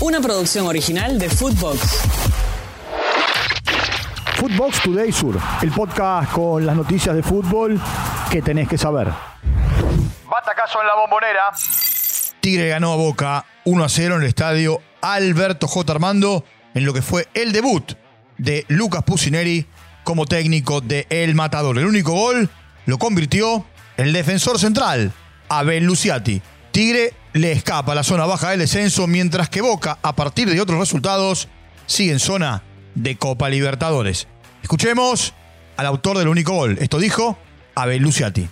Una producción original de Footbox. Footbox Today Sur, el podcast con las noticias de fútbol que tenés que saber. Batacazo en la bombonera. Tigre ganó a Boca 1 a 0 en el estadio Alberto J. Armando en lo que fue el debut de Lucas Pusineri como técnico de El Matador. El único gol lo convirtió el defensor central, Abel Luciati. Tigre le escapa a la zona baja del descenso, mientras que Boca, a partir de otros resultados, sigue en zona de Copa Libertadores. Escuchemos al autor del único gol. Esto dijo Abel Luciati.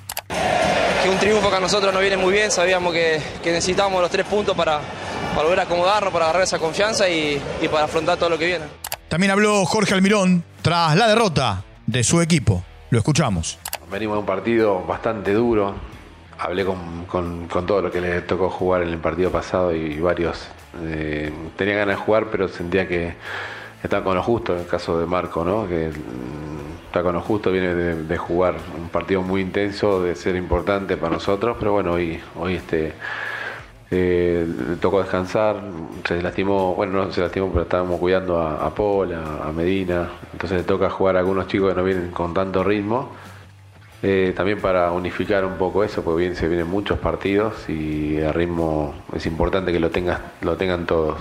Que un triunfo que a nosotros nos viene muy bien, sabíamos que, que necesitábamos los tres puntos para, para volver a acomodarnos, para agarrar esa confianza y, y para afrontar todo lo que viene. También habló Jorge Almirón tras la derrota de su equipo. Lo escuchamos. Venimos de un partido bastante duro. Hablé con, con, con todo lo que le tocó jugar en el partido pasado y varios eh, tenía ganas de jugar, pero sentía que estaba con lo justo. En el caso de Marco, ¿no? que mm, está con lo justo, viene de, de jugar un partido muy intenso, de ser importante para nosotros, pero bueno, hoy, hoy este, eh, le tocó descansar, se lastimó, bueno, no se lastimó, pero estábamos cuidando a, a Paul, a, a Medina, entonces le toca jugar a algunos chicos que no vienen con tanto ritmo. Eh, también para unificar un poco eso, porque bien, se vienen muchos partidos y el ritmo es importante que lo, tengas, lo tengan todos.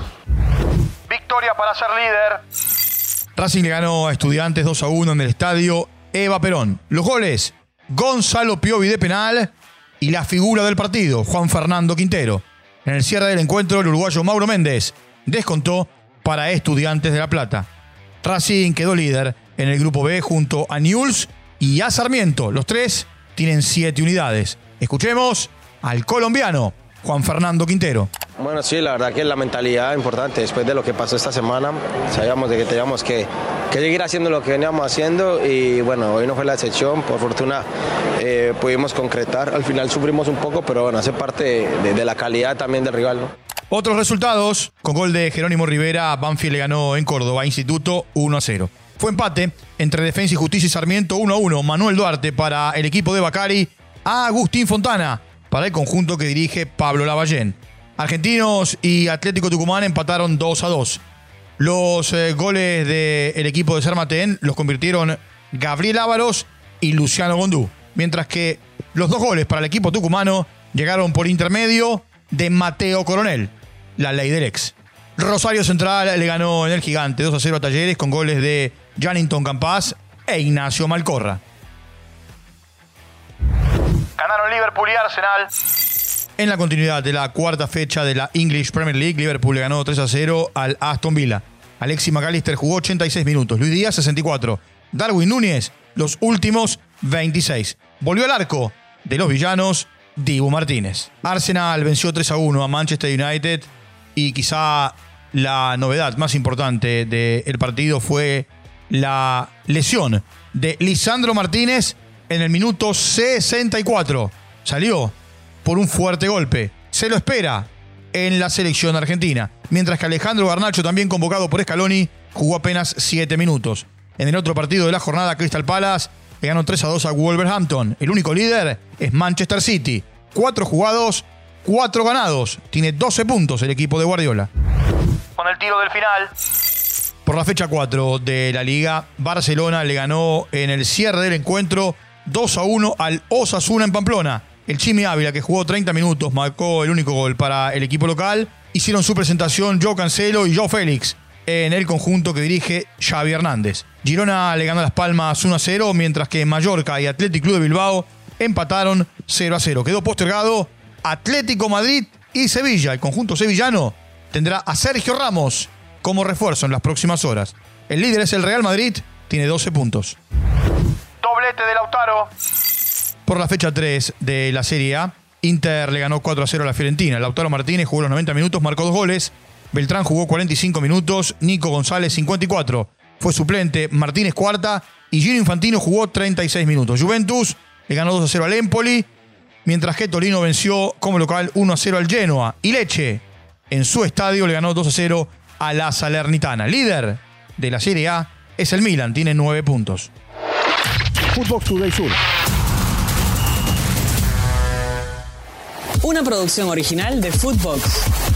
Victoria para ser líder. Racing le ganó a Estudiantes 2 a 1 en el estadio Eva Perón. Los goles, Gonzalo Piovi de penal y la figura del partido, Juan Fernando Quintero. En el cierre del encuentro, el uruguayo Mauro Méndez descontó para Estudiantes de La Plata. Racing quedó líder en el grupo B junto a Newell's y a Sarmiento. Los tres tienen siete unidades. Escuchemos al colombiano Juan Fernando Quintero. Bueno, sí, la verdad que es la mentalidad importante después de lo que pasó esta semana. Sabíamos de que teníamos que, que seguir haciendo lo que veníamos haciendo y bueno, hoy no fue la excepción. Por fortuna eh, pudimos concretar. Al final sufrimos un poco, pero bueno, hace parte de, de la calidad también del rival. ¿no? Otros resultados, con gol de Jerónimo Rivera, Banfield le ganó en Córdoba, Instituto 1 a 0. Empate entre Defensa y Justicia y Sarmiento 1 a 1. Manuel Duarte para el equipo de Bacari, a Agustín Fontana para el conjunto que dirige Pablo Lavallén. Argentinos y Atlético Tucumán empataron 2 a 2. Los eh, goles del equipo de Sarmatén los convirtieron Gabriel Ávaros y Luciano Gondú. Mientras que los dos goles para el equipo tucumano llegaron por intermedio de Mateo Coronel, la ley del ex. Rosario Central le ganó en el gigante 2 a 0 a Talleres con goles de Janington Campás e Ignacio Malcorra. Ganaron Liverpool y Arsenal. En la continuidad de la cuarta fecha de la English Premier League, Liverpool le ganó 3 a 0 al Aston Villa. Alexis McAllister jugó 86 minutos, Luis Díaz 64, Darwin Núñez los últimos 26. Volvió al arco de los villanos Dibu Martínez. Arsenal venció 3 a 1 a Manchester United y quizá la novedad más importante del partido fue la lesión de Lisandro Martínez en el minuto 64. Salió por un fuerte golpe. Se lo espera en la selección argentina. Mientras que Alejandro Garnacho, también convocado por Scaloni, jugó apenas 7 minutos. En el otro partido de la jornada, Crystal Palace le ganó 3 a 2 a Wolverhampton. El único líder es Manchester City. Cuatro jugados, cuatro ganados. Tiene 12 puntos el equipo de Guardiola. El tiro del final. Por la fecha 4 de la liga, Barcelona le ganó en el cierre del encuentro 2 a 1 al Osasuna en Pamplona. El Chimi Ávila, que jugó 30 minutos, marcó el único gol para el equipo local. Hicieron su presentación Joe Cancelo y Joe Félix en el conjunto que dirige Xavi Hernández. Girona le ganó Las Palmas 1 a 0, mientras que Mallorca y Athletic Club de Bilbao empataron 0 a 0. Quedó postergado Atlético Madrid y Sevilla. El conjunto sevillano tendrá a Sergio Ramos como refuerzo en las próximas horas. El líder es el Real Madrid, tiene 12 puntos. Doblete de Lautaro. Por la fecha 3 de la Serie A, Inter le ganó 4 a 0 a la Fiorentina. Lautaro Martínez jugó los 90 minutos, marcó dos goles. Beltrán jugó 45 minutos, Nico González 54. Fue suplente Martínez cuarta y Gino Infantino jugó 36 minutos. Juventus le ganó 2 a 0 al Empoli, mientras que Torino venció como local 1 a 0 al Genoa. Y Leche en su estadio le ganó 2 a 0 a la Salernitana. Líder de la Serie A es el Milan, tiene 9 puntos. Footbox Today Sur. Una producción original de Footbox.